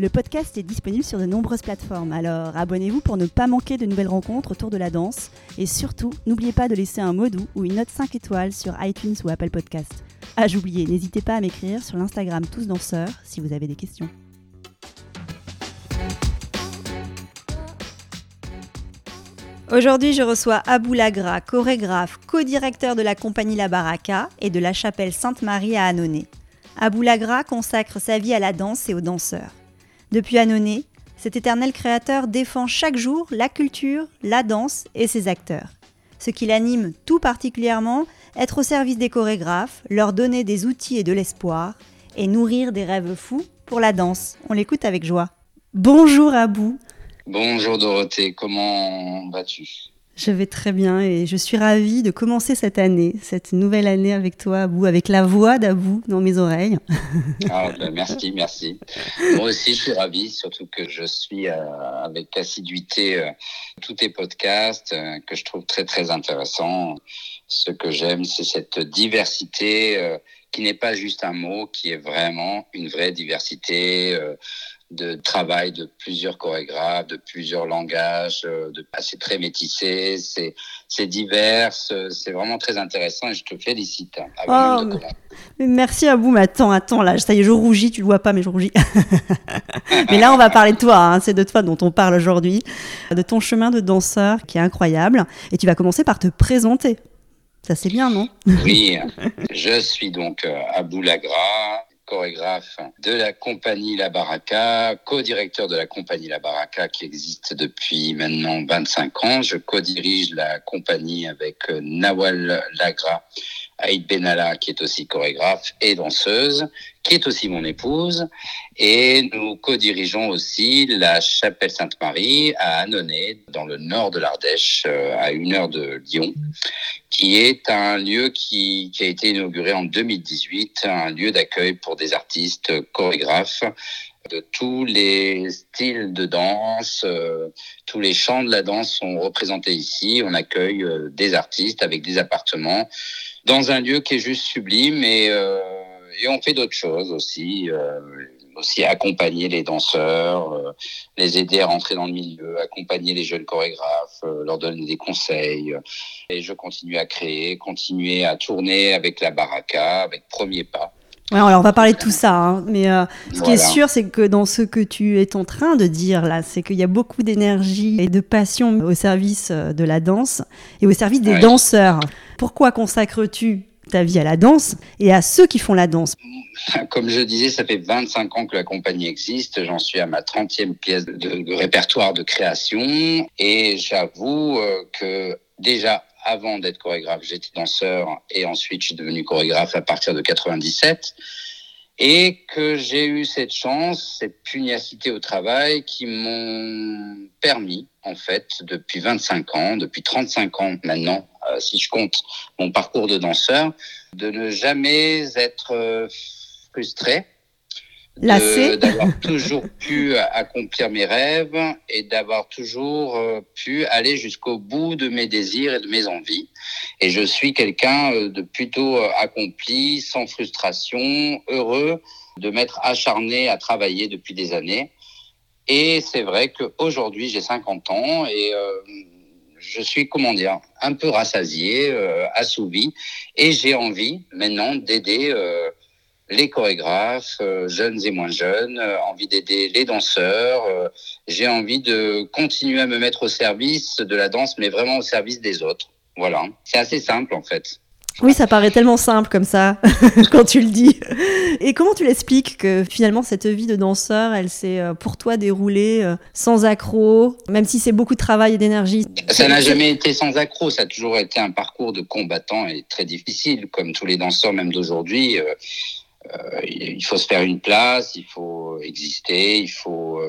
Le podcast est disponible sur de nombreuses plateformes, alors abonnez-vous pour ne pas manquer de nouvelles rencontres autour de la danse. Et surtout, n'oubliez pas de laisser un mot doux ou une note 5 étoiles sur iTunes ou Apple Podcast. Ah, j'oubliais, n'hésitez pas à m'écrire sur l'Instagram Tous Danseurs si vous avez des questions. Aujourd'hui, je reçois Abou Lagra, chorégraphe, co-directeur de la compagnie La Baraka et de la chapelle Sainte-Marie à Annonay. Abou Lagra consacre sa vie à la danse et aux danseurs. Depuis Annonay, cet éternel créateur défend chaque jour la culture, la danse et ses acteurs. Ce qui l'anime tout particulièrement, être au service des chorégraphes, leur donner des outils et de l'espoir, et nourrir des rêves fous pour la danse. On l'écoute avec joie. Bonjour Abou. Bonjour Dorothée, comment vas-tu? Je vais très bien et je suis ravie de commencer cette année, cette nouvelle année avec toi, Abou, avec la voix d'Abou dans mes oreilles. Ah, ben, merci, merci. Moi aussi, je suis ravi, surtout que je suis euh, avec assiduité euh, tous tes podcasts euh, que je trouve très, très intéressants. Ce que j'aime, c'est cette diversité qui n'est pas juste un mot, qui est vraiment une vraie diversité de travail de plusieurs chorégraphes, de plusieurs langages, euh, de, c'est très métissé, c'est, c'est divers, c'est vraiment très intéressant et je te félicite. Hein, oh, merci à vous, mais attends, attends, là, ça y est, je rougis, tu le vois pas, mais je rougis. mais là, on va parler de toi, hein, c'est de toi dont on parle aujourd'hui, de ton chemin de danseur qui est incroyable et tu vas commencer par te présenter. Ça c'est bien, non? Oui, je suis donc euh, Abou Lagra, chorégraphe de la compagnie La Baraka, co-directeur de la compagnie La Baraka qui existe depuis maintenant 25 ans. Je co-dirige la compagnie avec euh, Nawal Lagra, Aïd Benalla qui est aussi chorégraphe et danseuse, qui est aussi mon épouse. Et nous co-dirigeons aussi la chapelle Sainte-Marie à Annonay, dans le nord de l'Ardèche, euh, à une heure de Lyon, qui est un lieu qui, a été inauguré en 2018, un lieu d'accueil pour des artistes chorégraphes de tous les styles de danse, euh, tous les champs de la danse sont représentés ici. On accueille euh, des artistes avec des appartements dans un lieu qui est juste sublime et, euh, et on fait d'autres choses aussi aussi accompagner les danseurs, les aider à rentrer dans le milieu, accompagner les jeunes chorégraphes, leur donner des conseils. Et je continue à créer, continuer à tourner avec la baraka, avec Premier Pas. Ouais, alors on va parler de tout ça, hein. mais euh, ce qui est sûr, c'est que dans ce que tu es en train de dire là, c'est qu'il y a beaucoup d'énergie et de passion au service euh, de la danse et au service des danseurs. Pourquoi consacres-tu ta vie à la danse et à ceux qui font la danse? Comme je disais, ça fait 25 ans que la compagnie existe. J'en suis à ma 30e pièce de, répertoire de création. Et j'avoue euh, que déjà avant d'être chorégraphe, j'étais danseur et ensuite je suis devenu chorégraphe à partir de 97 et que j'ai eu cette chance, cette pugnacité au travail qui m'ont permis, en fait, depuis 25 ans, depuis 35 ans maintenant, euh, si je compte mon parcours de danseur, de ne jamais être euh, frustré, d'avoir toujours pu accomplir mes rêves et d'avoir toujours euh, pu aller jusqu'au bout de mes désirs et de mes envies. Et je suis quelqu'un euh, de plutôt euh, accompli, sans frustration, heureux de m'être acharné à travailler depuis des années. Et c'est vrai qu'aujourd'hui, j'ai 50 ans et je suis, comment dire, un peu rassasié, assouvi, et j'ai envie maintenant d'aider les chorégraphes, euh, jeunes et moins jeunes, euh, envie d'aider les danseurs. Euh, j'ai envie de continuer à me mettre au service de la danse, mais vraiment au service des autres. Voilà, c'est assez simple en fait. Oui, ça paraît tellement simple comme ça quand tu le dis. Et comment tu l'expliques que finalement cette vie de danseur, elle s'est pour toi déroulée sans accroc, même si c'est beaucoup de travail et d'énergie? Ça n'a jamais été sans accroc, ça a toujours été un parcours de combattant et très difficile, comme tous les danseurs même d'aujourd'hui. Euh, il faut se faire une place, il faut exister, il faut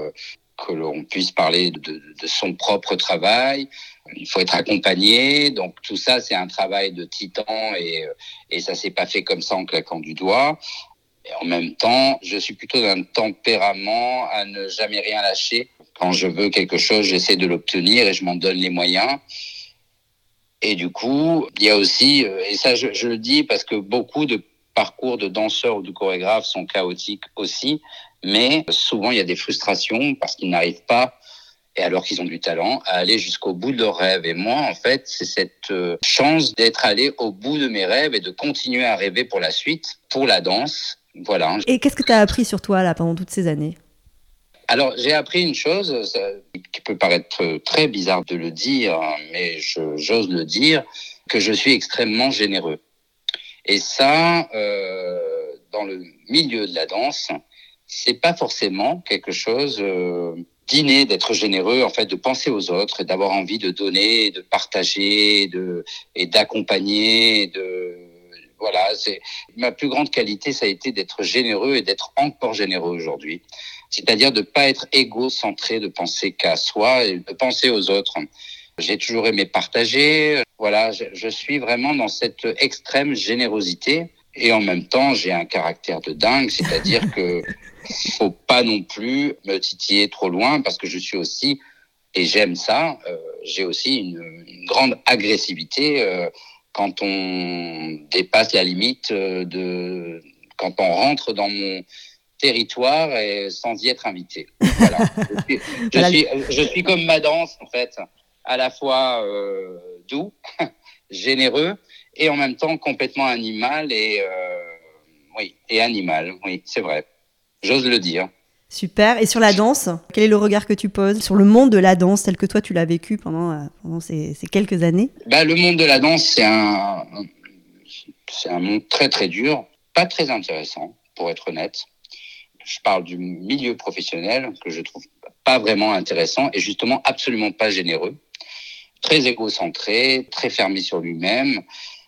que l'on puisse parler de, son propre travail. Il faut être accompagné. Donc tout ça, c'est un travail de titan et, et ça s'est pas fait comme ça en claquant du doigt. En même temps, je suis plutôt d'un tempérament à ne jamais rien lâcher. Quand je veux quelque chose, j'essaie de l'obtenir et je m'en donne les moyens. Et du coup, il y a aussi, et ça je le dis parce que beaucoup de parcours de danseurs ou de chorégraphes sont chaotiques aussi, mais souvent il y a des frustrations parce qu'ils n'arrivent pas, et alors qu'ils ont du talent, à aller jusqu'au bout de leurs rêves. Et moi, en fait, c'est cette euh, chance d'être allé au bout de mes rêves et de continuer à rêver pour la suite, pour la danse. Voilà. Et qu'est-ce que tu as appris sur toi là pendant toutes ces années? Alors, j'ai appris une chose qui peut paraître très bizarre de le dire, mais j'ose le dire, que je suis extrêmement généreux. Et ça, euh, dans le milieu de la danse, c'est pas forcément quelque chose euh, d'inné d'être généreux, en fait, de penser aux autres, d'avoir envie de donner, de partager, de et d'accompagner, de voilà. C'est ma plus grande qualité, ça a été d'être généreux et d'être encore généreux aujourd'hui. C'est-à-dire de pas être égocentré, de penser qu'à soi et de penser aux autres. J'ai toujours aimé partager. Voilà, je, je suis vraiment dans cette extrême générosité. Et en même temps, j'ai un caractère de dingue, c'est-à-dire que faut pas non plus me titiller trop loin parce que je suis aussi, et j'aime ça, euh, j'ai aussi une, une, grande agressivité euh, quand on dépasse la limite euh, de, quand on rentre dans mon territoire et sans y être invité. Voilà. je, suis, je, suis, je suis comme ma danse en fait, à la fois euh, doux, généreux et en même temps complètement animal et euh, oui et animal. Oui, c'est vrai. J'ose le dire. Super. Et sur la danse, quel est le regard que tu poses sur le monde de la danse tel que toi tu l'as vécu pendant, euh, pendant ces, ces, quelques années? Bah, Le monde de la danse, c'est un, c'est un monde très très dur, pas très intéressant, pour être honnête. Je parle du milieu professionnel que je trouve pas vraiment intéressant et justement absolument pas généreux, très égocentré, très fermé sur lui-même.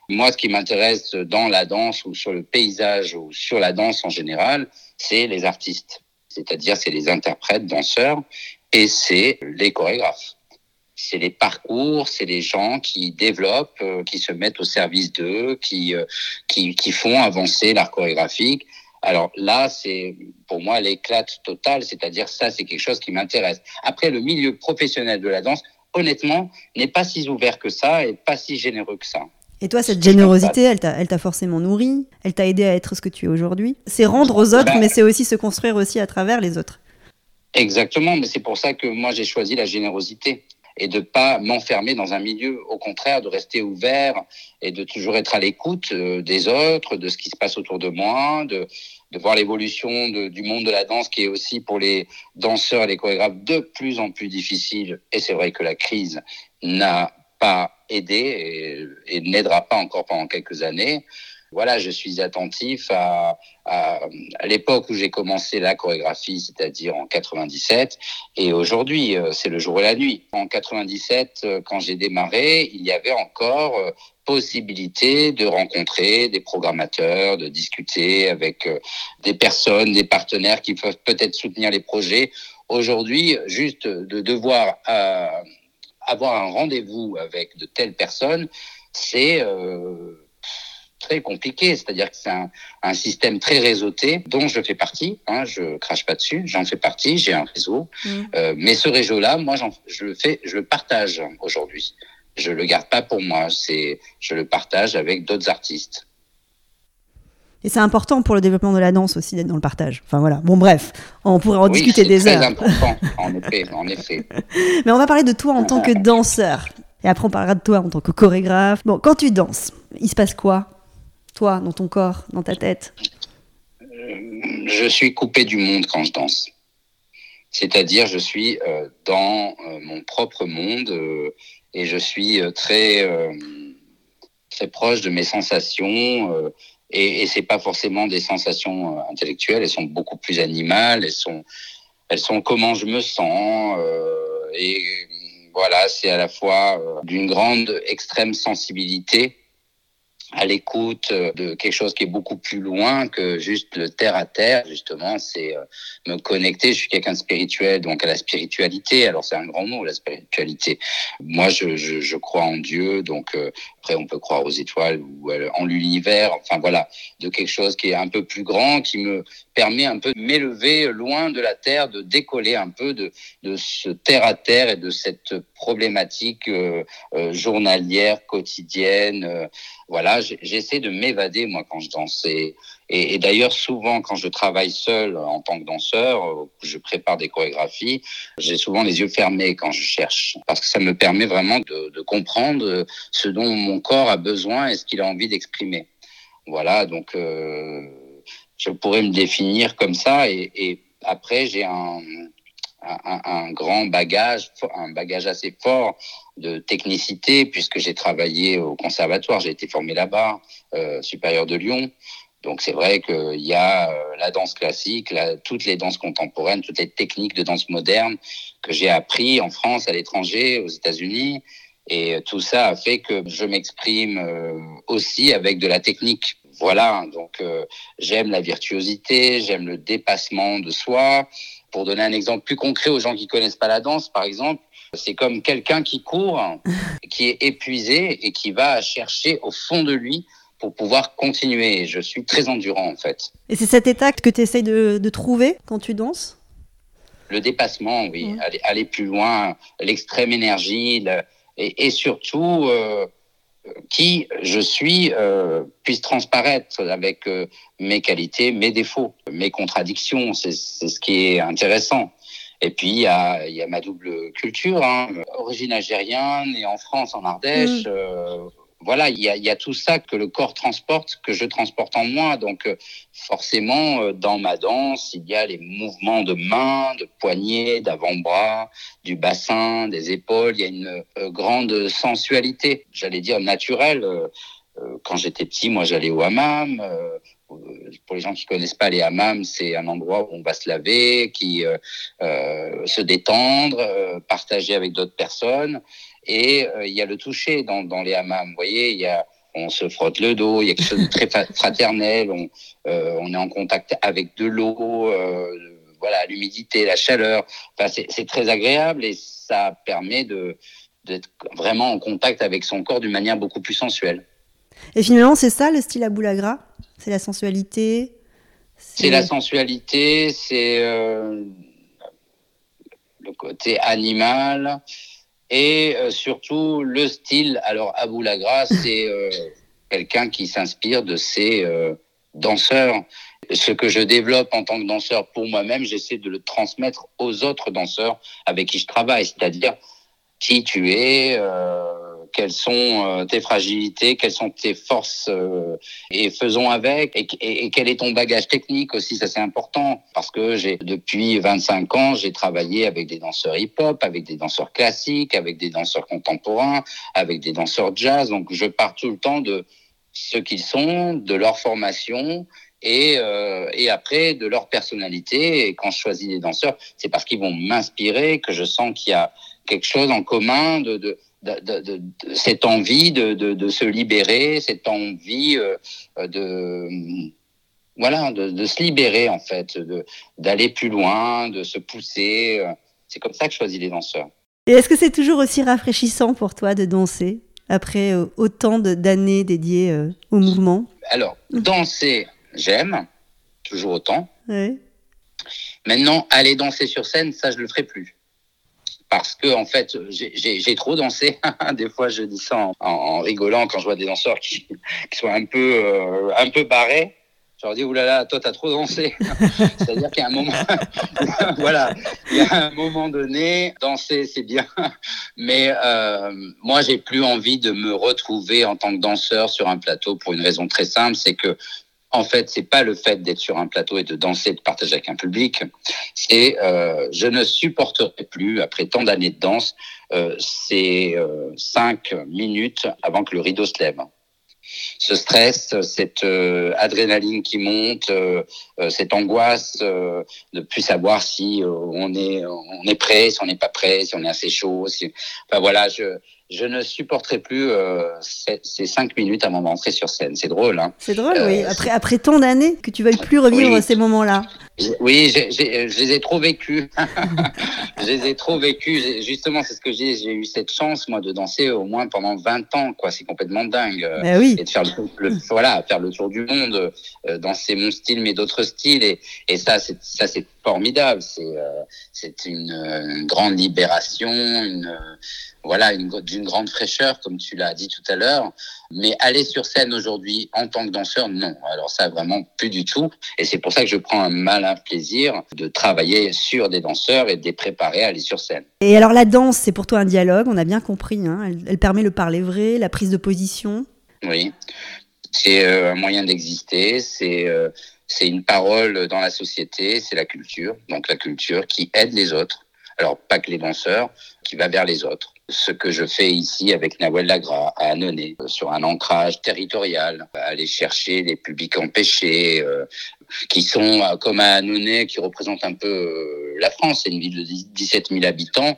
Moi, ce qui m'intéresse dans la danse ou sur le paysage ou sur la danse en général, c'est les artistes. C'est-à-dire, c'est les interprètes, danseurs et c'est les chorégraphes. C'est les parcours, c'est les gens qui développent, euh, qui se mettent au service d'eux, qui, euh, qui, qui font avancer l'art chorégraphique. Alors là, c'est pour moi l'éclate totale, c'est-à-dire ça, c'est quelque chose qui m'intéresse. Après, le milieu professionnel de la danse, honnêtement, n'est pas si ouvert que ça et pas si généreux que ça. Et toi, cette générosité, elle t'a, forcément nourri, elle t'a aidé à être ce que tu es aujourd'hui. C'est rendre aux autres, ben, mais c'est aussi se construire aussi à travers les autres. Exactement, mais c'est pour ça que moi j'ai choisi la générosité et de pas m'enfermer dans un milieu, au contraire, de rester ouvert et de toujours être à l'écoute euh, des autres, de ce qui se passe autour de moi, de, de voir l'évolution du monde de la danse qui est aussi pour les danseurs et les chorégraphes de plus en plus difficile. Et c'est vrai que la crise n'a pas aidé et, n'aidera pas encore pendant quelques années. Voilà, je suis attentif à, à, à l'époque où j'ai commencé la chorégraphie, c'est-à-dire en 97, et aujourd'hui, euh, c'est le jour et la nuit. En 97, euh, quand j'ai démarré, il y avait encore euh, possibilité de rencontrer des programmateurs, de discuter avec des personnes, des partenaires qui peuvent peut-être soutenir les projets. Aujourd'hui, juste de devoir euh, avoir un rendez-vous avec de telles personnes, c'est euh, très compliqué. C'est-à-dire que c'est un, un, système très réseauté dont je fais partie. Hein, je crache pas dessus, j'en fais partie. J'ai un réseau, mmh. euh, mais ce réseau-là, moi, je le fais, je le partage aujourd'hui. Je le garde pas pour moi. C'est, je le partage avec d'autres artistes. Et c'est important pour le développement de la danse aussi d'être dans le partage. Enfin voilà. Bon bref, on pourrait en oui, discuter des très heures. important, en effet, en effet. Mais on va parler de toi en tant que danseur. Et après on parlera de toi en tant que chorégraphe. Bon, quand tu danses, il se passe quoi Toi, dans ton corps, dans ta tête? Euh, Je suis coupé du monde quand je danse. C'est-à-dire, je suis euh, dans euh, mon propre monde et je suis très très proche de mes sensations. Euh, et, et c'est pas forcément des sensations euh, intellectuelles, elles sont beaucoup plus animales, elles sont, elles sont comment je me sens. Euh, et voilà, c'est à la fois euh, d'une grande extrême sensibilité à l'écoute de quelque chose qui est beaucoup plus loin que juste le terre à terre. Justement, c'est euh, me connecter. Je suis quelqu'un de spirituel, donc à la spiritualité. Alors c'est un grand mot, la spiritualité. Moi, je, je, je crois en Dieu, donc euh, on peut croire aux étoiles ou en l'univers. Enfin voilà, de quelque chose qui est un peu plus grand, qui me permet un peu de m'élever loin de la terre, de décoller un peu de, de ce terre à terre et de cette problématique euh, journalière, quotidienne voilà, j'essaie de m'évader moi quand je danse. Et, d'ailleurs, souvent, quand je travaille seul en tant que danseur, euh, je prépare des chorégraphies, j'ai souvent les yeux fermés quand je cherche, parce que ça me permet vraiment de, de comprendre ce dont mon corps a besoin et ce qu'il a envie d'exprimer. Voilà, donc euh, je pourrais me définir comme ça. Et, et après, j'ai un, un, un, grand bagage, un bagage assez fort de technicité, puisque j'ai travaillé au conservatoire, j'ai été formé là-bas, euh, supérieur de Lyon. Donc c'est vrai qu'il y a euh, la danse classique, la, toutes les danses contemporaines, toutes les techniques de danse moderne que j'ai appris en France, à l'étranger, aux États-Unis. Et tout ça a fait que je m'exprime euh, aussi avec de la technique. Voilà, donc euh, j'aime la virtuosité, j'aime le dépassement de soi. Pour donner un exemple plus concret aux gens qui connaissent pas la danse, par exemple, c'est comme quelqu'un qui court, qui est épuisé et qui va chercher au fond de lui pour pouvoir continuer. Je suis très endurant en fait. Et c'est cet état que tu essayes de, de, trouver quand tu danses? Le dépassement, oui. Mmh. Aller, aller, plus loin, l'extrême énergie le, et, et, surtout euh, qui je suis euh, puisse transparaître avec euh, mes qualités, mes défauts, mes contradictions. C'est ce qui est intéressant. Et puis, il y a, y a ma double culture, hein. origine algérienne, et en France, en Ardèche. Mmh. Euh, voilà, il y a, y a, tout ça que le corps transporte, que je transporte en moi. Donc, euh, forcément, euh, dans ma danse, il y a les mouvements de main, de poignets, d'avant-bras, du bassin, des épaules. Il y a une euh, grande sensualité, j'allais dire naturelle. quand j'étais petit, moi, j'allais au hammam pour les gens qui connaissent pas les hammams, c'est un endroit où on va se laver, qui euh, se détendre, partager avec d'autres personnes. Et euh, il y a le toucher dans, dans les hammams. Vous voyez, il y a on se frotte le dos, il y a quelque chose de très fraternel, on, euh, on est en contact avec de l'eau, voilà, l'humidité, la chaleur. Enfin, c'est très agréable et ça permet de d'être vraiment en contact avec son corps d'une manière beaucoup plus sensuelle. Et finalement, c'est ça le style à boulagra C'est la sensualité? C'est la sensualité, c'est euh, le côté animal et euh, surtout le style. Alors, à boulagra, c'est euh, quelqu'un qui s'inspire de ses euh, danseurs. Ce que je développe en tant que danseur pour moi-même, j'essaie de le transmettre aux autres danseurs avec qui je travaille, c'est-à-dire qui tu es, euh, quelles sont euh, tes fragilités, quelles sont tes forces euh, et faisons avec et, et, quel est ton bagage technique aussi, ça c'est important parce que j'ai depuis 25 ans, j'ai travaillé avec des danseurs hip-hop, avec des danseurs classiques, avec des danseurs contemporains, avec des danseurs jazz, donc je pars tout le temps de ce qu'ils sont, de leur formation et, euh, et après de leur personnalité. Et quand je choisis des danseurs, c'est parce qu'ils vont m'inspirer, que je sens qu'il y a quelque chose en commun de, de, de, de, de cette envie de, se libérer, cette envie euh, de voilà de, se libérer en fait, d'aller plus loin, de se pousser. C'est comme ça que je choisis les danseurs. Et est-ce que c'est toujours aussi rafraîchissant pour toi de danser après euh, autant d'années dédiées euh, au mouvement? Alors danser, j'aime toujours autant. Maintenant, aller danser sur scène, ça je le ferai plus parce que en fait j'ai trop dansé. des fois je dis ça en, en, rigolant quand je vois des danseurs qui, qui sont un peu euh, un peu barrés. Je leur dis oulala, toi t'as trop dansé. C'est-à-dire qu'il y a un moment, voilà, il y a un moment donné, danser c'est bien, mais euh, moi j'ai plus envie de me retrouver en tant que danseur sur un plateau pour une raison très simple, c'est que en fait, c'est pas le fait d'être sur un plateau et de danser, de partager avec un public. C'est, euh, je ne supporterai plus, après tant d'années de danse, euh, ces euh, cinq minutes avant que le rideau se lève. ce stress, cette adrénaline qui monte, cette angoisse de ne plus savoir si on est on est prêt, si on n'est pas prêt, si on est assez chaud. Si... Enfin voilà, je je ne supporterai plus euh, ces, cinq minutes avant d'entrer sur scène. C'est drôle, hein C'est drôle, oui. Euh, après, après tant d'années que tu veuilles plus revivre ces moments-là. Oui, je les ai trop vécus. je les ai trop vécus. Justement, c'est ce que j'ai. J'ai eu cette chance, moi, de danser au moins pendant 20 ans, quoi. C'est complètement dingue. Ben oui. Et de faire le, voilà, faire le tour du monde, euh, danser mon style, mais d'autres styles. Et, et ça, c'est ça, c'est formidable. C'est euh, c'est une, une, grande libération, une voilà, d'une grande fraîcheur, comme tu l'as dit tout à l'heure. Mais aller sur scène aujourd'hui en tant que danseur, non. Alors ça, vraiment plus du tout. Et c'est pour ça que je prends un malin plaisir de travailler sur des danseurs et de les préparer à aller sur scène. Et alors la danse, c'est pour toi un dialogue, on a bien compris. Hein elle, permet le parler vrai, la prise de position. Oui, c'est euh, un moyen d'exister. C'est euh, c'est une parole dans la société. C'est la culture. Donc la culture qui aide les autres. Alors pas que les danseurs, qui va vers les autres ce que je fais ici avec Nawel Lagra à Annonay, sur un ancrage territorial, aller chercher les publics empêchés, euh, qui sont euh, comme à Annonay, qui représente un peu euh, la France, c'est une ville de 17 000 habitants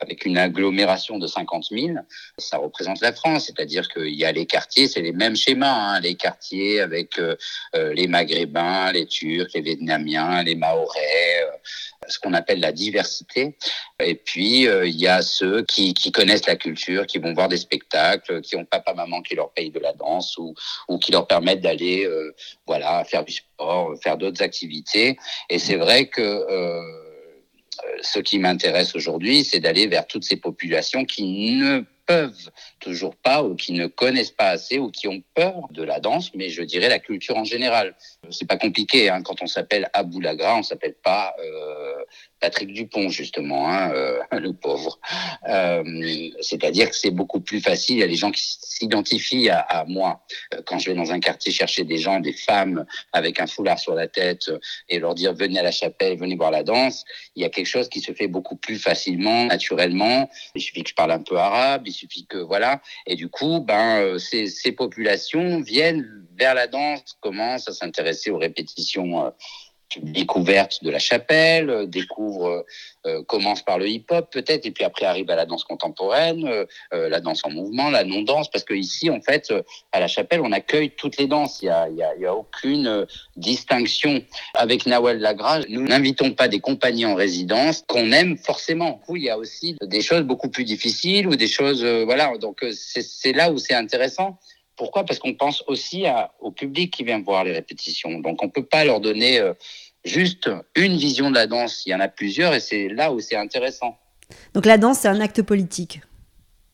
avec une agglomération de 50 000, ça représente la France. C'est-à-dire qu'il y a les quartiers, c'est les mêmes schémas, hein, les quartiers avec les Maghrébins, les Turcs, les Vietnamiens, les Mahorais, ce qu'on appelle la diversité. Et puis, euh, il y a ceux qui, qui, connaissent la culture, qui vont voir des spectacles, qui ont papa-maman qui leur paye de la danse ou, ou qui leur permettent d'aller euh, voilà, faire du sport, faire d'autres activités. Et c'est vrai que... Euh, ce qui m'intéresse aujourd'hui, c'est d'aller vers toutes ces populations qui ne peuvent toujours pas ou qui ne connaissent pas assez ou qui ont peur de la danse, mais je dirais la culture en général. C'est pas compliqué. Hein. Quand on s'appelle Abou Lagra, on s'appelle pas euh, Patrick Dupont justement, hein, euh, le pauvre. Euh, c'est-à-dire que c'est beaucoup plus facile. Il y a les gens qui s'identifient à, à, moi quand je vais dans un quartier chercher des gens, des femmes avec un foulard sur la tête et leur dire venez à la chapelle, venez voir la danse. Il y a quelque chose qui se fait beaucoup plus facilement, naturellement. Il suffit que je parle un peu arabe, il suffit que voilà. Et du coup, ben ces, ces populations viennent vers la danse, commencent à s'intéresser aux répétitions euh, découverte de la chapelle, euh, découvre, euh, commence par le hip-hop peut-être, et puis après arrive à la danse contemporaine, la danse en mouvement, la non-danse, parce que ici, en fait, à la chapelle, on accueille toutes les danses. Il n'y a, y a, y a, aucune distinction. Avec Nawel Lagrage, nous n'invitons pas des compagnies en résidence qu'on aime forcément. Oui, il y a aussi des choses beaucoup plus difficiles ou des choses, voilà. Donc c'est là où c'est intéressant. Pourquoi? Parce qu'on pense aussi à, au public qui vient voir les répétitions. Donc on ne peut pas leur donner euh, juste une vision de la danse. Il y en a plusieurs et c'est là où c'est intéressant. Donc la danse, c'est un acte politique.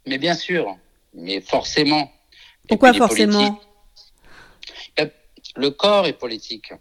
Mais bien sûr, mais forcément. Pourquoi forcément? Le corps est politique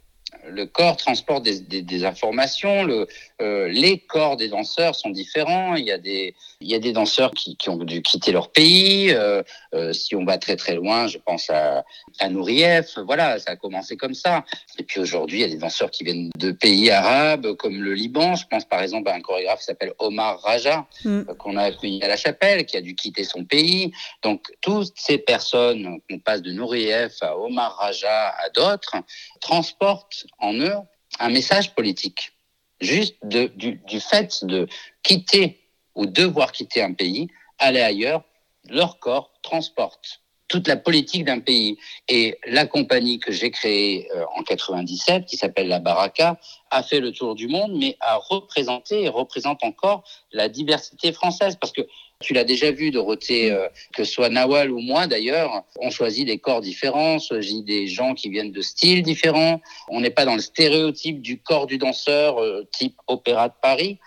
le corps transporte des, des, des informations. Le, euh, les corps des danseurs sont différents. Il y a des, il y a des danseurs qui, qui ont dû quitter leur pays. Euh, euh, si on va très très loin, je pense à, à Nourieff. Voilà, ça a commencé comme ça. Et puis aujourd'hui, il y a des danseurs qui viennent de pays arabes, comme le Liban. Je pense par exemple à un chorégraphe qui s'appelle Omar Raja, mm. qu'on a accueilli à la chapelle, qui a dû quitter son pays. Donc toutes ces personnes, qu'on passe de Nourieff à Omar Raja à d'autres, transportent en eux un message politique. Juste du fait de quitter ou devoir quitter un pays, aller ailleurs, leur corps transporte toute la politique d'un pays. Et la compagnie que j'ai créée euh, en 97, qui s'appelle la Baraka, a fait le tour du monde, mais a représenté et représente encore la diversité française. Parce que tu l'as déjà vu, Dorothée, euh, que ce soit Nawal ou moi d'ailleurs, on choisit des corps différents, on choisit des gens qui viennent de styles différents. On n'est pas dans le stéréotype du corps du danseur euh, type opéra de Paris.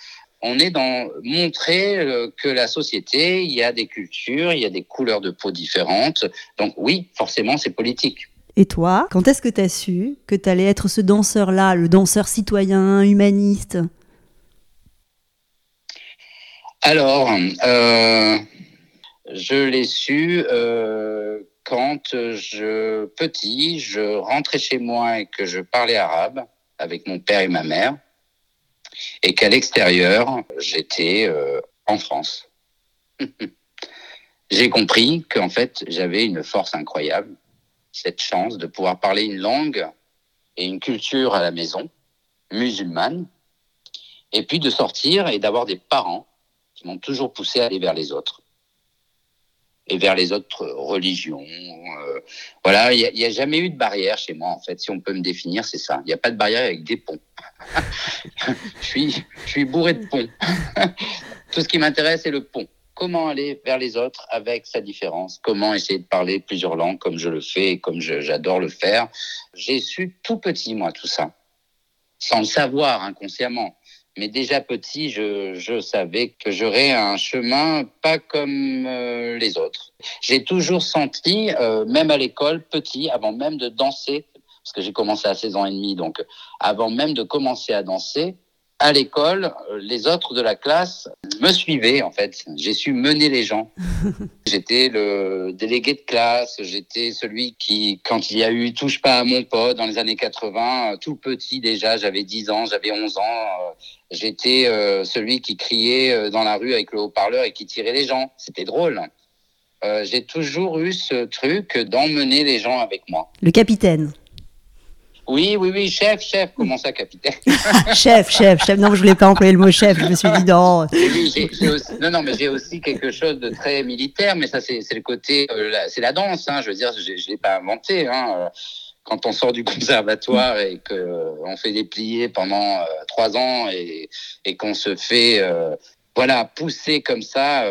On est dans montrer euh, que la société, il y a des cultures, il y a des couleurs de peau différentes. Donc oui, forcément, c'est politique. Et toi, quand est-ce que tu as su que tu allais être ce danseur-là, le danseur citoyen, humaniste? Alors, euh, je l'ai su euh, quand je petit, je rentrais chez moi et que je parlais arabe avec mon père et ma mère, et qu'à l'extérieur, j'étais euh, en France. J'ai compris qu'en fait, j'avais une force incroyable cette chance de pouvoir parler une langue et une culture à la maison, musulmane, et puis de sortir et d'avoir des parents m'ont toujours poussé à aller vers les autres et vers les autres religions. Euh, voilà, il n'y a, jamais eu de barrière chez moi, en fait. Si on peut me définir, c'est ça. Il n'y a pas de barrière avec des ponts. je, suis, je suis bourré de ponts. Tout ce qui m'intéresse, c'est le pont. Comment aller vers les autres avec sa différence? Comment essayer de parler plusieurs langues comme je le fais et comme j'adore le faire? J'ai su tout petit, moi, tout ça. Sans le savoir inconsciemment. Mais déjà petit, je, savais que j'aurais un chemin pas comme euh, les autres. J'ai toujours senti, euh, même à l'école, petit, avant même de danser, parce que j'ai commencé à 16 ans et demi, donc avant même de commencer à danser, à l'école, euh, les autres de la classe me suivaient en fait. J'ai su mener les gens. j'étais le délégué de classe, j'étais celui qui, quand il y a eu Touche pas à mon pote dans les années 80, euh, tout petit déjà, j'avais 10 ans, j'avais 11 ans, euh, j'étais celui qui criait dans la rue avec le haut-parleur et qui tirait les gens. C'était drôle. J'ai toujours eu ce truc d'emmener les gens avec moi. Le capitaine. Oui, oui, oui, chef, chef. Comment ça, capitaine Chef, chef, chef. Non, je voulais pas employer le mot chef. Je me suis dit non. non, non, mais j'ai aussi quelque chose de très militaire. Mais ça, c'est le côté, euh, c'est la danse. Hein, je veux dire, je, je l'ai pas inventé. Hein. Euh, quand on sort du conservatoire et qu'on euh, fait des pliés pendant trois ans et, et qu'on se fait voilà, pousser comme ça,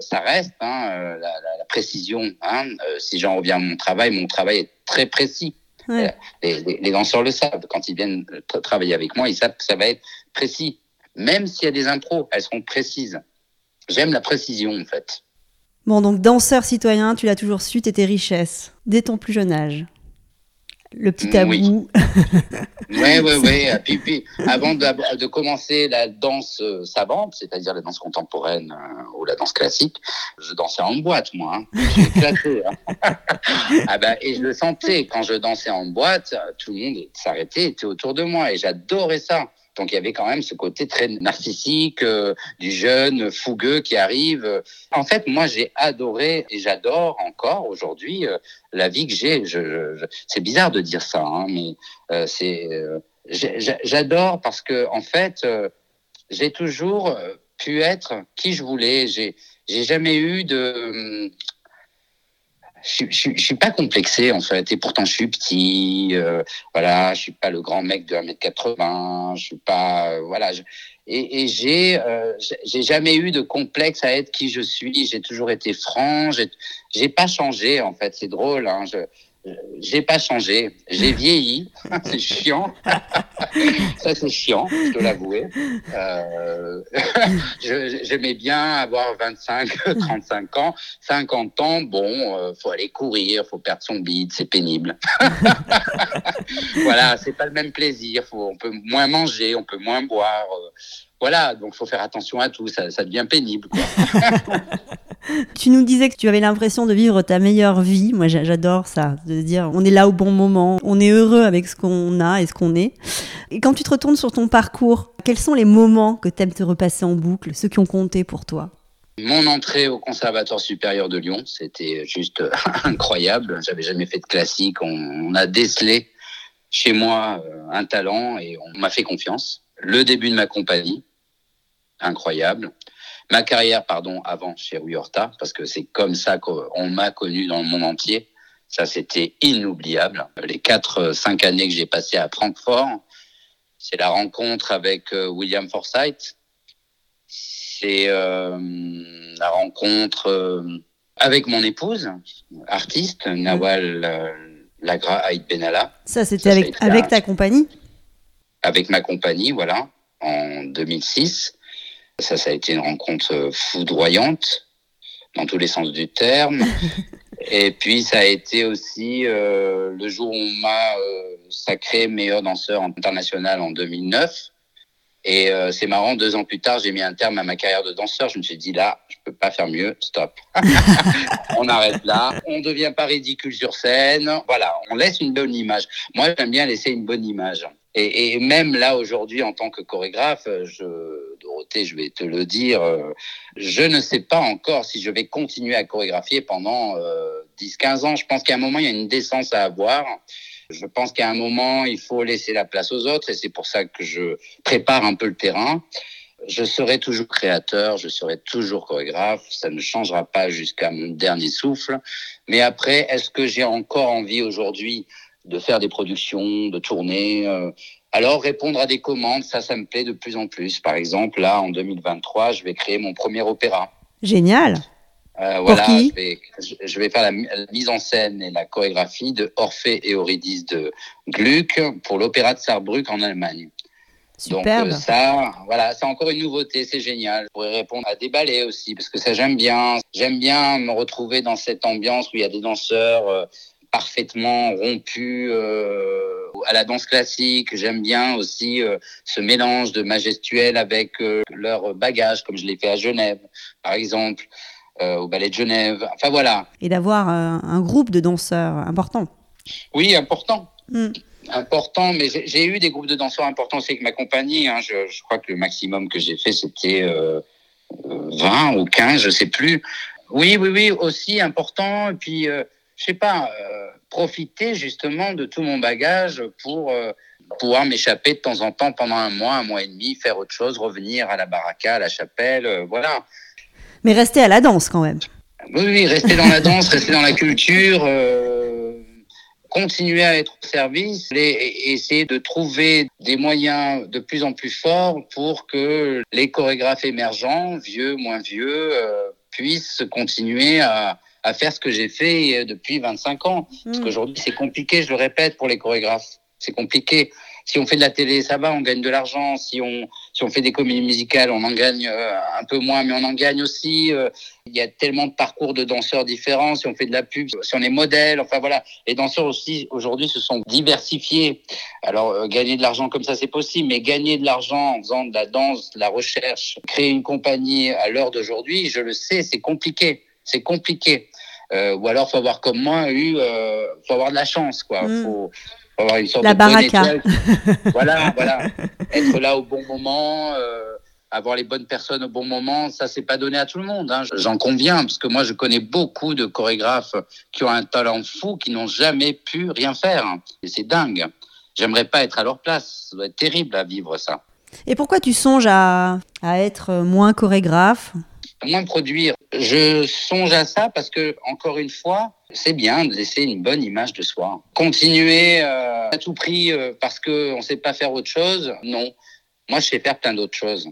ça reste hein, la, la, précision. Hein. si j'en reviens à mon travail, mon travail est très précis. Euh, les, danseurs le savent. Quand ils viennent travailler avec moi, ils savent que ça va être précis. Même s'il y a des impros, elles seront précises. J'aime la précision, en fait. Bon, donc danseur citoyen, tu l'as toujours su, t'étais richesse, dès ton plus jeune âge le petit tabou. Oui, oui, oui. Puis, puis, avant de, de, commencer la danse euh, savante, c'est-à-dire la danse contemporaine euh, ou la danse classique, je dansais en boîte, moi. Hein. J'ai éclaté. Hein. ah ben, et je le sentais, quand je dansais en boîte, tout le monde s'arrêtait, était autour de moi, et j'adorais ça. Donc il y avait quand même ce côté très narcissique euh, du jeune fougueux qui arrive. En fait, moi j'ai adoré et j'adore encore aujourd'hui euh, la vie que j'ai. C'est bizarre de dire ça, hein, mais euh, c'est j'adore parce que en fait j'ai toujours pu être qui je voulais. J'ai j'ai jamais eu de je, je, je, suis pas complexé en fait. Et pourtant je suis petit euh, voilà je suis pas le grand mec de 1m80 je suis pas euh, voilà je, et, et j'ai euh, j'ai jamais eu de complexe à être qui je suis. J'ai toujours été franc j'ai pas changé en fait. C'est drôle hein, je, j'ai pas changé, j'ai vieilli, c'est chiant. ça c'est chiant, je dois l'avouer. Euh, J'aimais bien avoir 25, 35 ans, 50 ans, bon, euh, faut aller courir, faut perdre son bide, c'est pénible. voilà, c'est pas le même plaisir, faut, on peut moins manger, on peut moins boire. Euh, voilà, donc faut faire attention à tout, ça, ça devient pénible. Quoi. tu nous disais que tu avais l'impression de vivre ta meilleure vie. Moi, j'adore ça, de dire on est là au bon moment, on est heureux avec ce qu'on a et ce qu'on est. Et quand tu te retournes sur ton parcours, quels sont les moments que tu aimes te repasser en boucle, ceux qui ont compté pour toi? Mon entrée au Conservatoire supérieur de Lyon, c'était juste incroyable. J'avais jamais fait de classique. On, a décelé chez moi euh, un talent et on m'a fait confiance. Le début de ma compagnie, incroyable ma carrière, pardon, avant chez Rui Horta, parce que c'est comme ça qu'on m'a connu dans le monde entier. Ça, c'était inoubliable. Les quatre, euh, cinq années que j'ai passées à Francfort, c'est la rencontre avec euh, William Forsythe. C'est euh, la rencontre avec mon épouse, artiste, Nawal Lagra Aïd Benalla. Ça, c'était avec, avec ta compagnie? Avec ma compagnie, voilà, en 2006. Ça, ça a été une rencontre euh, foudroyante dans tous les sens du terme. Et puis, ça a été aussi euh, le jour où on m'a euh, sacré meilleur danseur international en 2009. Et c'est marrant, deux ans plus tard, j'ai mis un terme à ma carrière de danseur. Je me suis dit, là, je peux pas faire mieux, stop. on arrête là, on devient pas ridicule sur scène. Voilà, on laisse une bonne image. Moi, j'aime bien laisser une bonne image. Et, et même là, aujourd'hui, en tant que chorégraphe, je Dorothée, je vais te le dire, euh, je ne sais pas encore si je vais continuer à chorégraphier pendant 10-15 ans. Je pense qu'à un moment, il y a une décence à avoir. Je pense qu'à un moment, il faut laisser la place aux autres et c'est pour ça que je prépare un peu le terrain. Je serai toujours créateur, je serai toujours chorégraphe, ça ne changera pas jusqu'à mon dernier souffle. Mais après, est-ce que j'ai encore envie aujourd'hui de faire des productions, de tourner euh, Alors, répondre à des commandes, ça, ça me plaît de plus en plus. Par exemple, là, en 2023, je vais créer mon premier opéra. Génial euh, voilà, je vais, je vais, faire la, mise en scène et la chorégraphie de Orphée et Eurydice de Gluck pour l'opéra de Saarbrück en Allemagne. Superbe. Donc euh, ça, voilà, c'est encore une nouveauté, c'est génial. Je pourrais répondre à des ballets aussi, parce que ça j'aime bien. J'aime bien me retrouver dans cette ambiance où il y a des danseurs euh, parfaitement rompus euh, à la danse classique. J'aime bien aussi euh, ce mélange de majestuel avec leur bagage, comme je l'ai fait à Genève, par exemple. Euh, au Ballet de Genève. Enfin voilà. Et d'avoir euh, un groupe de danseurs important. Oui, important. Hmm. Important, mais j'ai eu des groupes de danseurs importants aussi avec ma compagnie. Hein. Je, je, crois que le maximum que j'ai fait, c'était euh, 20 ou 15, je sais plus. Oui, oui, oui, aussi important. Et puis, euh, je sais pas, euh, profiter justement de tout mon bagage pour pouvoir m'échapper de temps en temps pendant un mois, un mois et demi, faire autre chose, revenir à la baraka, à la chapelle, voilà. Mais rester à la danse quand même. Oui, oui, rester dans la danse, rester dans la culture, euh, continuer à être au service et, essayer de trouver des moyens de plus en plus forts pour que les chorégraphes émergents, vieux, moins vieux, euh, puissent continuer à, à, faire ce que j'ai fait depuis 25 ans. Parce hmm. qu'aujourd'hui, c'est compliqué, je le répète, pour les chorégraphes. C'est compliqué si on fait de la télé, ça va, on gagne de l'argent. Si on, si on fait des comédies musicales, on en gagne euh, un peu moins, mais on en gagne aussi. Euh, il y a tellement de parcours de danseurs différents. Si on fait de la pub, si on est modèle, enfin voilà. Les danseurs aussi, aujourd'hui, se sont diversifiés. Alors, euh, gagner de l'argent comme ça, c'est possible, mais gagner de l'argent en faisant de la danse, de la recherche, créer une compagnie à l'heure d'aujourd'hui, je le sais, c'est compliqué. C'est compliqué. Ou alors, faut avoir comme moi eu, faut avoir de la chance, quoi. Mm. Faut, avoir une sorte la baraka. voilà, voilà. Être là au bon moment, euh, avoir les bonnes personnes au bon moment, ça, c'est pas donné à tout le monde. Hein. J'en conviens, parce que moi, je connais beaucoup de chorégraphes qui ont un talent fou, qui n'ont jamais pu rien faire. Et c'est dingue. J'aimerais pas être à leur place. Ça doit être terrible à vivre ça. Et pourquoi tu songes à, à être moins chorégraphe? Moins produire. Je songe à ça parce que, encore une fois, c'est bien de laisser une bonne image de soi. Continuer euh, à tout prix euh, parce qu'on ne sait pas faire autre chose, non. Moi, je sais faire plein d'autres choses.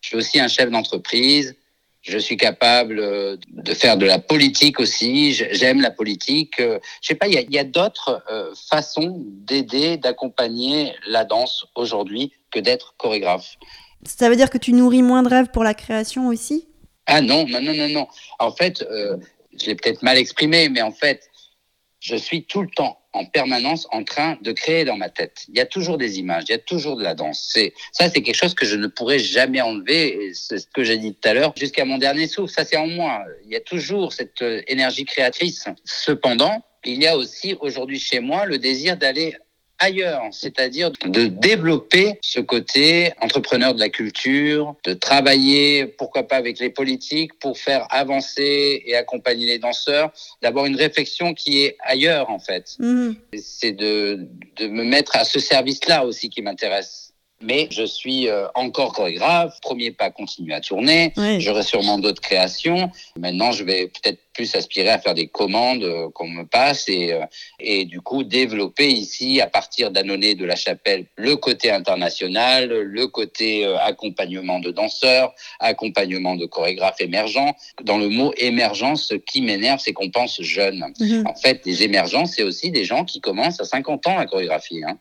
Je suis aussi un chef d'entreprise. Je suis capable euh, de faire de la politique aussi. J'aime la politique. Je sais pas, il y a, y a d'autres façons d'aider, d'accompagner la danse aujourd'hui que d'être chorégraphe. Ça veut dire que tu nourris moins de rêves pour la création aussi? Ah non, non, non, non, non. En fait, je l'ai peut-être mal exprimé, mais en fait, je suis tout le temps en permanence en train de créer dans ma tête. Il y a toujours des images, il y a toujours de la danse. Ça, c'est quelque chose que je ne pourrais jamais enlever. C'est ce que j'ai dit tout à l'heure, jusqu'à mon dernier souffle. Ça, c'est en moi. Il y a toujours cette euh, énergie créatrice. Cependant, il y a aussi aujourd'hui chez moi le désir d'aller ailleurs, c'est-à-dire de développer ce côté entrepreneur de la culture, de travailler, pourquoi pas avec les politiques, pour faire avancer et accompagner les danseurs, d'avoir une réflexion qui est ailleurs en fait. Mhm. C'est de, de me mettre à ce service-là aussi qui m'intéresse mais je suis euh, encore chorégraphe. Premier pas, continuer à tourner. J'aurai sûrement d'autres créations. Maintenant, je vais peut-être plus aspirer à faire des commandes euh, qu'on me passe et, euh, et du coup développer ici, à partir d'Annonay de la Chapelle, le côté international, le côté accompagnement de danseurs, accompagnement de chorégraphes émergents. Dans le mot émergence, ce qui m'énerve, c'est qu'on pense jeune. Mhm. En fait, les émergents, c'est aussi des gens qui commencent à 50 ans à chorégraphier. Hein.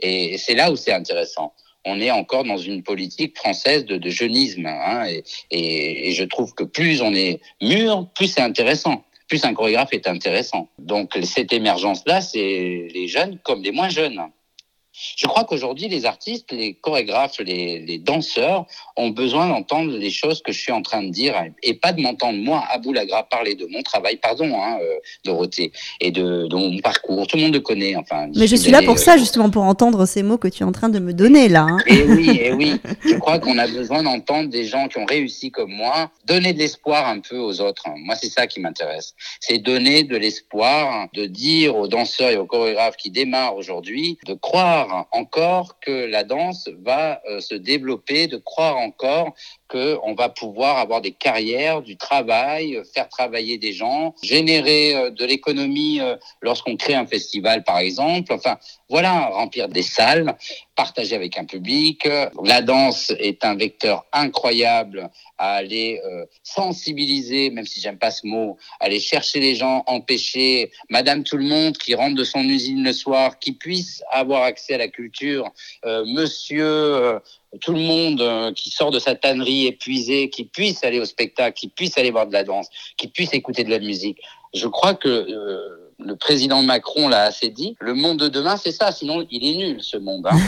Et c'est là où c'est intéressant on est encore dans une politique française de, de jeunisme. Hein, et, et, je trouve que plus on est mûr, plus c'est intéressant. Plus un chorégraphe est intéressant. Donc cette émergence-là, c'est les jeunes comme les moins jeunes. Je crois qu'aujourd'hui, les artistes, les chorégraphes, les, danseurs ont besoin d'entendre les choses que je suis en train de dire et pas de m'entendre, moi, à Boulagra, parler de mon travail, pardon, hein, euh, Dorothée, et de, mon parcours. Tout le monde le connaît. Enfin, Mais je suis là pour ça, justement, pour entendre ces mots que tu es en train de me donner, là. Hein. Et oui, et oui. Je crois qu'on a besoin d'entendre des gens qui ont réussi comme moi, donner de l'espoir un peu aux autres. Moi, c'est ça qui m'intéresse. C'est donner de l'espoir, de dire aux danseurs et aux chorégraphes qui démarrent aujourd'hui de croire encore que la danse va euh, se développer, de croire encore qu'on va pouvoir avoir des carrières, du travail, faire travailler des gens, générer euh, de l'économie euh, lorsqu'on crée un festival, par exemple. Enfin, voilà, remplir des salles, partager avec un public. La danse est un vecteur incroyable à aller euh, sensibiliser, même si j'aime pas ce mot, aller chercher les gens, empêcher Madame tout le monde qui rentre de son usine le soir, qui puisse avoir accès à la culture, Monsieur tout le monde euh, qui sort de sa tannerie épuisé, qui puisse aller au spectacle, qui puisse aller voir de la danse, qui puisse écouter de la musique. Je crois que euh, le président Macron l'a assez dit. Le monde de demain, c'est ça. Sinon, il est nul, ce monde. Hein.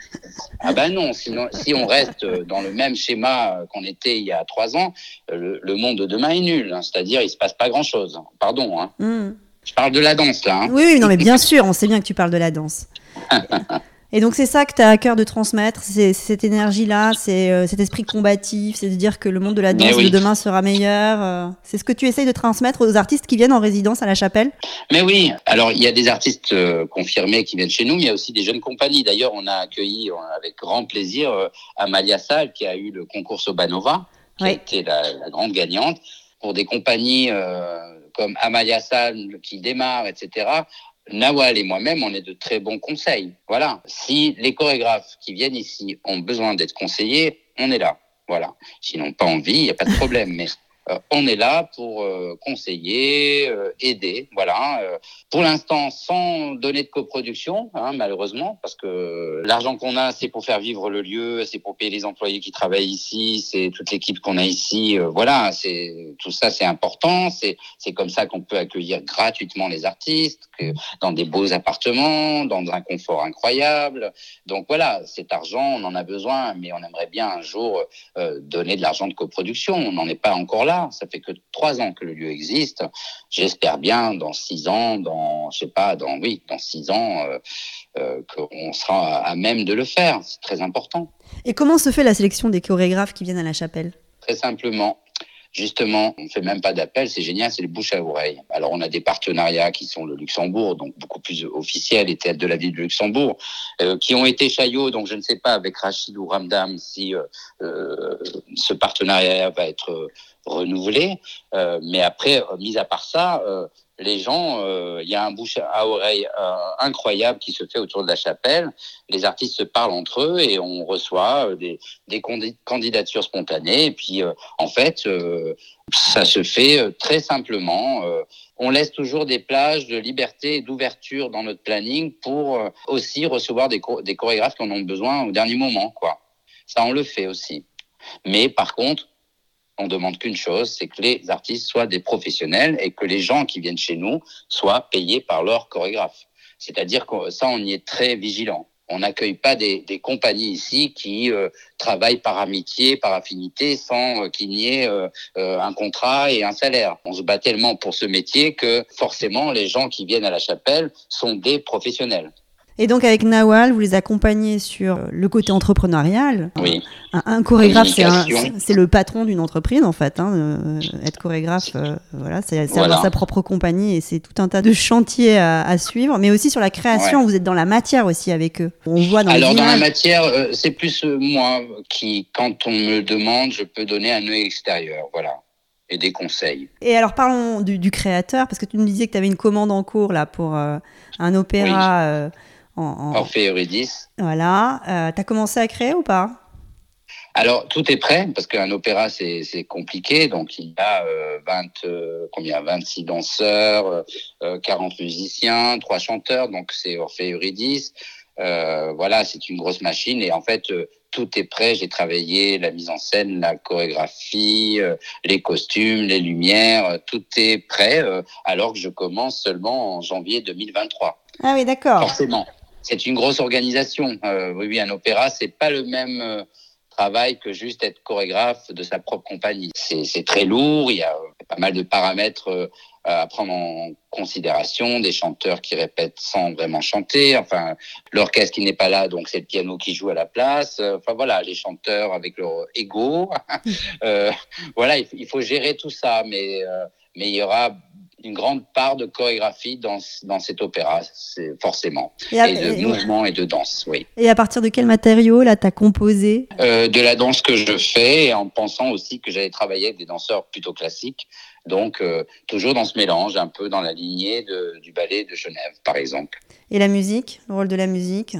ah ben non, sinon, si on reste dans le même schéma qu'on était il y a trois ans, le, monde de demain est nul. Hein. C'est-à-dire, il se passe pas grand-chose. Pardon. Hein. Hmm. Je parle de la danse, là. Oui, oui, non, mais bien sûr, on sait bien que tu parles de la danse. Et donc c'est ça que tu as à cœur de transmettre, c'est cette énergie-là, c'est euh, cet esprit combatif, c'est de dire que le monde de la danse de demain sera meilleur. Euh. c'est ce que tu essayes de transmettre aux artistes qui viennent en résidence à la chapelle? Mais oui, alors il y a des artistes euh, confirmés qui viennent chez nous, mais il y a aussi des jeunes compagnies. D'ailleurs, on a accueilli avec grand plaisir Amalia Sal qui a eu le concours Sobanova, qui a été la, grande gagnante. Pour des compagnies comme Amalia Sal qui démarre, etc., Nawal et moi-même, on est de très bons conseils. Voilà. Si les chorégraphes qui viennent ici ont besoin d'être conseillés, on est là. Voilà. S'ils n'ont pas envie, il n'y a pas de problème. Mais euh, on est là pour euh, conseiller, euh, aider, voilà. pour l'instant, sans donner de coproduction, hein, malheureusement, parce que l'argent qu'on a, c'est pour faire vivre le lieu, c'est pour payer les employés qui travaillent ici, c'est toute l'équipe qu'on a ici, voilà. C'est tout ça, c'est important. C'est c'est comme ça qu'on peut accueillir gratuitement les artistes, que dans des beaux appartements, dans un confort incroyable. Donc voilà, cet argent, on en a besoin, mais on aimerait bien un jour donner de l'argent de coproduction. On n'en est pas encore là ça fait que trois ans que le lieu existe. J'espère bien dans six ans, dans je sais pas, dans oui, dans six ans, euh, euh, qu'on sera à même de le faire. C'est très important. Et comment se fait la sélection des chorégraphes qui viennent à la chapelle? Très simplement, Justement, on ne fait même pas d'appel, c'est génial, c'est le bouche à oreille. Alors on a des partenariats qui sont le Luxembourg, donc beaucoup plus officiels, et théâtres de la ville de Luxembourg, euh, qui ont été chaillots, donc je ne sais pas avec Rachid ou Ramdam si euh, euh, ce partenariat va être renouvelé. mais après, mis à part ça, les gens, euh, il y a un bouche à oreille euh, incroyable qui se fait autour de la chapelle. Les artistes se parlent entre eux et on reçoit euh, des, des candidatures spontanées. Et puis, en fait, ça se fait très simplement. on laisse toujours des plages de liberté et d'ouverture dans notre planning pour aussi recevoir des, des chorégraphes qui en ont besoin au dernier moment, quoi. Ça, on le fait aussi. Mais par contre, on demande qu'une chose, c'est que les artistes soient des professionnels et que les gens qui viennent chez nous soient payés par leur chorégraphe. C'est-à-dire que ça, on y est très vigilant. On n'accueille pas des, compagnies ici qui euh, travaillent par amitié, par affinité, sans euh, qu'il n'y ait euh, un contrat et un salaire. On se bat tellement pour ce métier que forcément, les gens qui viennent à la chapelle sont des professionnels. Et donc avec Nawal, vous les accompagnez sur le côté entrepreneurial. Oui. Un, chorégraphe, c'est le patron d'une entreprise en fait. Hein, euh, être chorégraphe, euh, voilà, c'est avoir sa propre compagnie et c'est tout un tas de chantiers à, suivre. Mais aussi sur la création, vous êtes dans la matière aussi avec eux. On voit dans Alors dans la matière, euh, c'est plus moi qui, quand on me demande, je peux donner un œil extérieur, voilà et des conseils. Et alors parlons du, créateur, parce que tu nous disais que tu avais une commande en cours là pour un opéra. En, Orphée Eurydice. Voilà. Euh, tu as commencé à créer ou pas? Alors, tout est prêt, parce qu'un opéra, c'est compliqué. Donc, il y a 20, euh, euh, combien? 26 danseurs, 40 musiciens, 3 chanteurs. Donc, c'est Orphée Eurydice. voilà, c'est une grosse machine. Et en fait, tout est prêt. J'ai travaillé la mise en scène, la chorégraphie, les costumes, les lumières. tout est prêt, alors que je commence seulement en janvier 2023. Ah oui, d'accord. Forcément. C'est une grosse organisation. Euh, oui, un opéra, c'est pas le même euh, travail que juste être chorégraphe de sa propre compagnie. C'est très lourd, il y a pas mal de paramètres euh, à prendre en considération, des chanteurs qui répètent sans vraiment chanter, enfin l'orchestre qui n'est pas là, donc c'est le piano qui joue à la place, enfin voilà, les chanteurs avec leur ego, euh, voilà, il, faut gérer tout ça, mais mais il y aura une grande part de chorégraphie dans, dans cet opéra, c'est forcément. Et, de mouvement et de danse, oui. Et à partir de quel matériau, là, tu as composé? Euh, De la danse que je fais, en pensant aussi que j'allais travailler avec des danseurs plutôt classiques. Donc, euh, toujours dans ce mélange, un peu dans la lignée de, du ballet de Genève, par exemple. Et la musique, le rôle de la musique?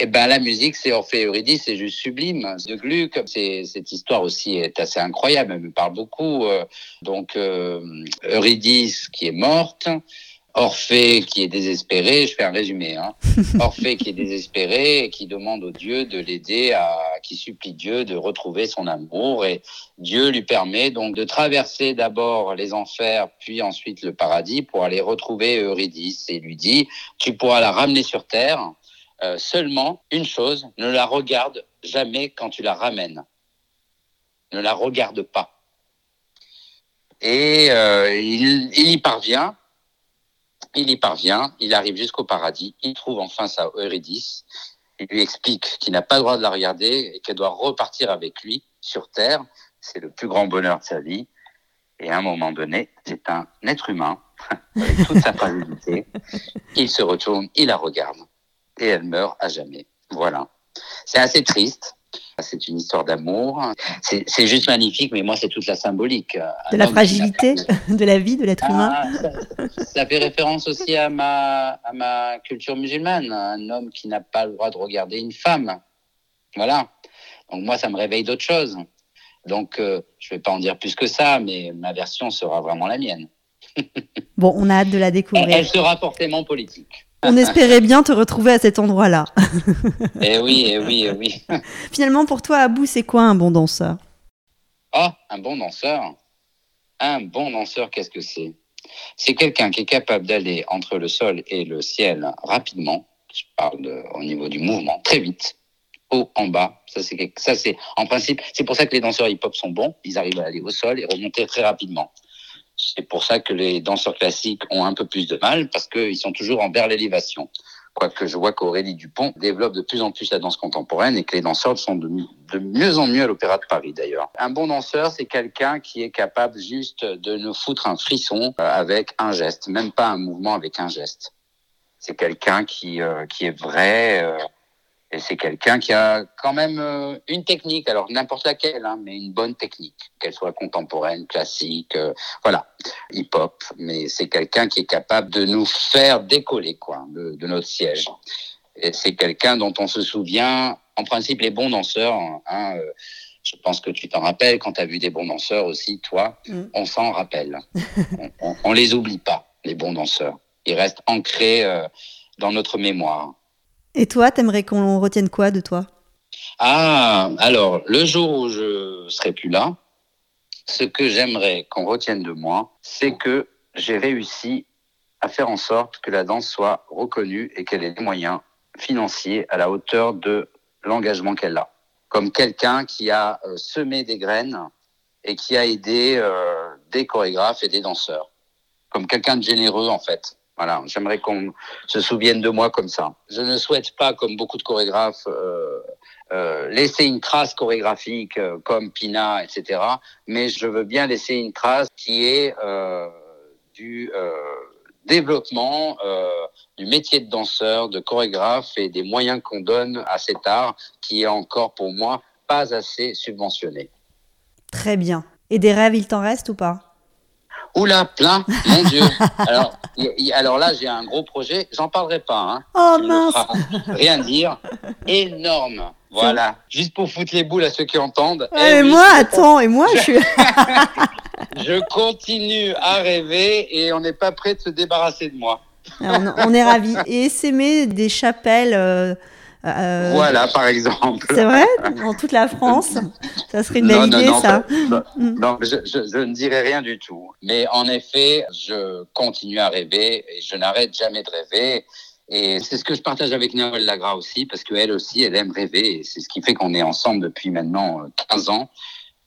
Eh ben, la musique, c'est Orphée et Eurydice, c'est juste sublime. De Gluck, cette histoire aussi est assez incroyable, elle me parle beaucoup. Euh. Donc, euh, Eurydice qui est morte, Orphée qui est désespéré, je fais un résumé, hein. Orphée qui est désespéré et qui demande au Dieu de l'aider à, qui supplie Dieu de retrouver son amour et Dieu lui permet donc de traverser d'abord les enfers puis ensuite le paradis pour aller retrouver Eurydice et lui dit, tu pourras la ramener sur terre euh, seulement une chose, ne la regarde jamais quand tu la ramènes. Ne la regarde pas. Et euh, il, y parvient. Il y parvient. Il arrive jusqu'au paradis. Il trouve enfin sa Eurydice. Il lui explique qu'il n'a pas le droit de la regarder et qu'elle doit repartir avec lui sur Terre. C'est le plus grand bonheur de sa vie. Et à un moment donné, c'est un être humain, avec toute sa fragilité. Il se retourne, il la regarde et elle meurt à jamais. Voilà. C'est assez triste. C'est une histoire d'amour. C'est juste magnifique, mais moi, c'est toute la symbolique. De la fragilité de la vie de l'être ah, humain. Ça, fait référence aussi à ma, à ma culture musulmane. Un homme qui n'a pas le droit de regarder une femme. Voilà. Donc moi, ça me réveille d'autres choses. Donc, euh, je ne vais pas en dire plus que ça, mais ma version sera vraiment la mienne. bon, on a hâte de la découvrir. Elle sera forcément politique. On espérait bien te retrouver à cet endroit-là. eh oui, eh oui, eh oui. Finalement, pour toi, Abou, c'est quoi un bon danseur? Ah, un bon danseur? Un bon danseur, qu'est-ce que c'est? C'est quelqu'un qui est capable d'aller entre le sol et le ciel rapidement. Je parle au niveau du mouvement, très vite. Haut, en bas. Ça, c'est, ça, c'est, en principe, c'est pour ça que les danseurs hip-hop sont bons. Ils arrivent à aller au sol et remonter très rapidement. C'est pour ça que les danseurs classiques ont un peu plus de mal parce qu'ils sont toujours en vers l'élévation. Quoique je vois qu'Aurélie Dupont développe de plus en plus la danse contemporaine et que les danseurs sont de, mieux en mieux à l'Opéra de Paris d'ailleurs. Un bon danseur, c'est quelqu'un qui est capable juste de nous foutre un frisson euh, avec un geste, même pas un mouvement avec un geste. C'est quelqu'un qui, euh, qui est vrai, euh, et c'est quelqu'un qui a quand même euh, une technique, alors n'importe laquelle, hein, mais une bonne technique, qu'elle soit contemporaine, classique, euh, voilà, hip-hop. Mais c'est quelqu'un qui est capable de nous faire décoller, quoi, de, de notre siège. Et c'est quelqu'un dont on se souvient, en principe, les bons danseurs. Hein, euh, je pense que tu t'en rappelles quand tu as vu des bons danseurs aussi, toi. Mm. On s'en rappelle. on, on, les oublie pas, les bons danseurs. Ils restent ancrés dans notre mémoire. Et toi, t'aimerais qu'on retienne quoi de toi? Ah, alors, le jour où je serai plus là, ce que j'aimerais qu'on retienne de moi, c'est que j'ai réussi à faire en sorte que la danse soit reconnue et qu'elle ait des moyens financiers à la hauteur de l'engagement qu'elle a. Comme quelqu'un qui a euh, semé des graines et qui a aidé euh, des chorégraphes et des danseurs. Comme quelqu'un de généreux, en fait. Voilà, j'aimerais qu'on se souvienne de moi comme ça. Je ne souhaite pas, comme beaucoup de chorégraphes, euh, euh, laisser une trace chorégraphique euh, comme Pina, etc. Mais je veux bien laisser une trace qui est du développement du métier de danseur, de chorégraphe et des moyens qu'on donne à cet art qui est encore pour moi pas assez subventionné. Très bien. Et des rêves, il t'en reste ou pas? Oula, plein, mon Dieu. Alors, alors là, j'ai un gros projet. J'en parlerai pas. Hein. Oh mince. Rien dire. Énorme. Voilà. Juste pour foutre les boules à ceux qui entendent. et eh moi, attends, et moi, je suis. je continue à rêver et on n'est pas prêt de se débarrasser de moi. on, est ravis. Et s'aimer des chapelles. Euh, euh, voilà, par exemple. C'est vrai? Dans toute la France? Ça serait une belle idée, ça mm. non, je, je, ne dirais rien du tout. Mais en effet, je continue à rêver et je n'arrête jamais de rêver. Et c'est ce que je partage avec Noël Lagra aussi, parce qu'elle aussi, elle aime rêver. Et c'est ce qui fait qu'on est ensemble depuis maintenant 15 ans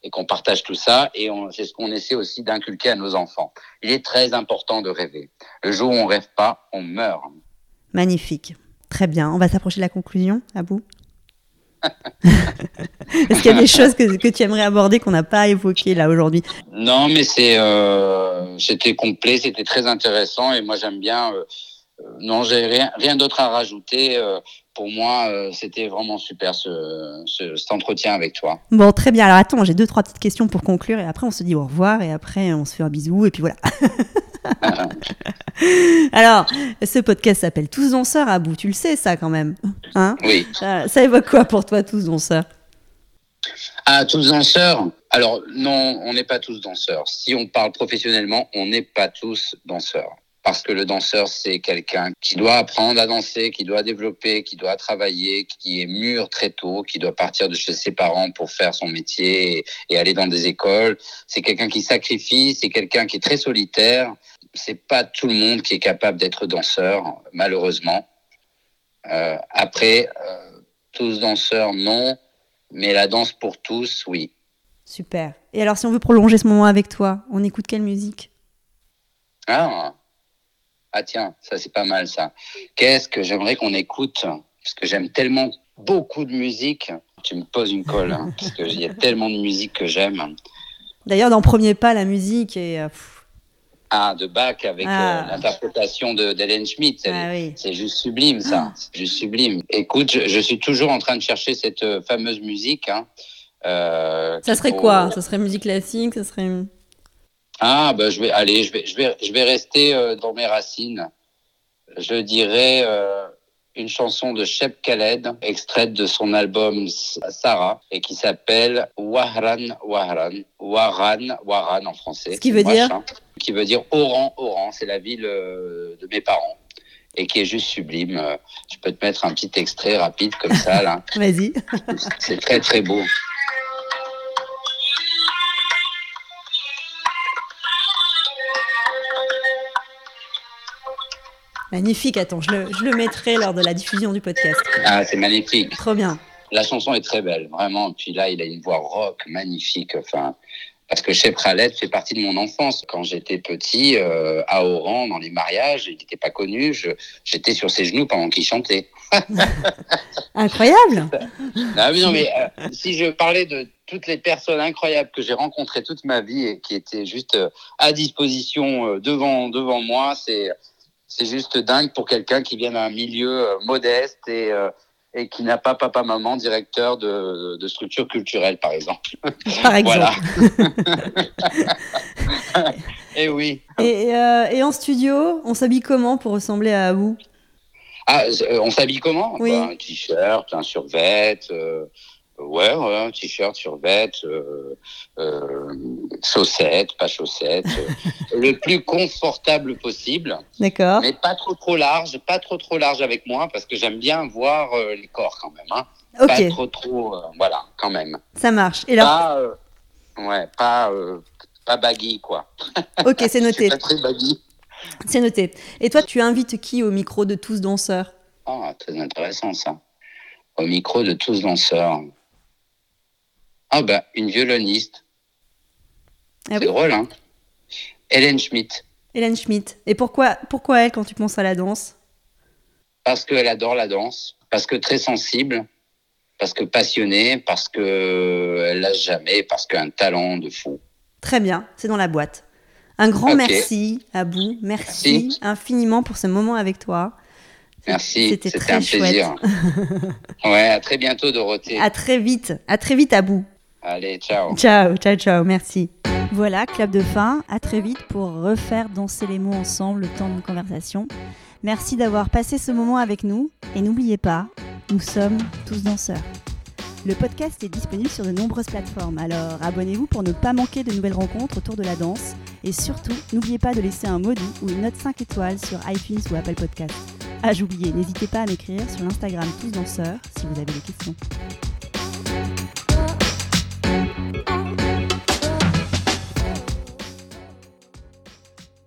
et qu'on partage tout ça. Et c'est ce qu'on essaie aussi d'inculquer à nos enfants. Il est très important de rêver. Le jour où on rêve pas, on meurt. Magnifique. Très bien. On va s'approcher de la conclusion, à bout. Est-ce qu'il y a des choses que, que tu aimerais aborder qu'on n'a pas évoquées là aujourd'hui? Non, mais c'est euh, c'était complet, c'était très intéressant et moi j'aime bien. Euh, euh, non, j'ai rien, rien d'autre à rajouter. pour moi, c'était vraiment super ce, ce, cet entretien avec toi. Bon, très bien. Alors attends, j'ai deux trois petites questions pour conclure et après on se dit au revoir et après on se fait un bisou et puis voilà. Alors, ce podcast s'appelle Tous danseurs à bout. Tu le sais, ça, quand même hein Oui. Ça, ça, évoque quoi pour toi, Tous danseurs? Ah, tous danseurs? Alors, non, on n'est pas tous danseurs. Si on parle professionnellement, on n'est pas tous danseurs. Parce que le danseur, c'est quelqu'un qui doit apprendre à danser, qui doit développer, qui doit travailler, qui est mûr très tôt, qui doit partir de chez ses parents pour faire son métier et, aller dans des écoles. C'est quelqu'un qui sacrifie, c'est quelqu'un qui est très solitaire c'est pas tout le monde qui est capable d'être danseur, malheureusement. Euh, après, euh, tous danseurs, non, mais la danse pour tous, oui. Super. Et alors, si on veut prolonger ce moment avec toi, on écoute quelle musique? Ah. ah, tiens, ça c'est pas mal ça. Qu'est-ce que j'aimerais qu'on écoute? Parce que j'aime tellement beaucoup de musique. Tu me poses une colle, hein, parce qu'il y a tellement de musique que j'aime. D'ailleurs, dans Premier Pas, la musique est. Euh, ah, de Bach avec euh, ah. l'interprétation d'Hélène Schmidt. Ah c'est juste sublime, ça. Juste sublime. Écoute, je, suis toujours en train de chercher cette euh, fameuse musique. Hein. Euh, ça serait quoi? Ça serait musique classique? Ça serait. Ah, bah, je vais, aller, je vais, je vais, je vais rester dans mes racines. Je dirais une chanson de Shep Khaled, extraite de son album Sarah, et qui s'appelle Wahran Wahran, Wahran Wahran en français. Ce qui veut dire qui veut dire Oran, Oran. C'est la ville euh, de mes parents et qui est juste sublime. Je peux te mettre un petit extrait rapide comme ça, là. Vas-y. C'est très, très beau. Magnifique, attends, je le, je le, mettrai lors de la diffusion du podcast. Ah, c'est magnifique. Trop bien. La chanson est très belle, vraiment. Puis là, il a une voix rock magnifique. Enfin, parce que Chef Khaled fait partie de mon enfance. Quand j'étais petit, euh, à Oran, dans les mariages, il n'était pas connu. J'étais sur ses genoux pendant qu'il chantait. Incroyable. non, mais, non, mais euh, si je parlais de toutes les personnes incroyables que j'ai rencontrées toute ma vie et qui étaient juste euh, à disposition devant devant moi, c'est juste dingue pour quelqu'un qui vient d'un milieu modeste et, et qui n'a pas papa, maman, directeur de, de structure culturelle, par exemple. Par exemple. et oui. Et, euh, et, en studio, on s'habille comment pour ressembler à vous? Ah, on s'habille comment? Oui. Un t-shirt, un survêt, Ouais, ouais, un t-shirt, survêt, euh, euh, chaussettes, pas chaussettes, euh, le plus confortable possible. D'accord. Mais pas trop trop large, pas trop trop large avec moi parce que j'aime bien voir euh, les corps quand même. Hein. Pas trop trop, euh, voilà, quand même. Ça marche. Et là. Pas, ouais, pas pas baggy quoi. Ok, c'est noté. pas très baggy. C'est noté. Et toi, tu invites qui au micro de tous danseurs? Oh, très intéressant ça. Au micro de tous danseurs. Ah bah, une violoniste. Ah c'est drôle, hein Hélène Schmidt. Hélène Schmidt. Et pourquoi, pourquoi elle quand tu penses à la danse? Parce qu'elle adore la danse, parce que très sensible, parce que passionnée, parce qu'elle lâche jamais, parce qu'un talent de fou. Très bien, c'est dans la boîte. Un grand okay. merci à vous. Merci, merci, infiniment pour ce moment avec toi. Merci, c'était un plaisir. ouais, à très bientôt Dorothée. À très vite, à très vite à bout. Allez, ciao. Ciao, ciao, ciao, merci. Voilà, clap de fin. À très vite pour refaire danser les mots ensemble le temps d'une conversation. Merci d'avoir passé ce moment avec nous. Et n'oubliez pas, nous sommes tous danseurs. Le podcast est disponible sur de nombreuses plateformes, alors abonnez-vous pour ne pas manquer de nouvelles rencontres autour de la danse. Et surtout, n'oubliez pas de laisser un doux ou une note 5 étoiles sur iTunes ou Apple Podcast. Ah, j'oubliais, n'hésitez pas à m'écrire sur l'Instagram Tous Danseurs si vous avez des questions.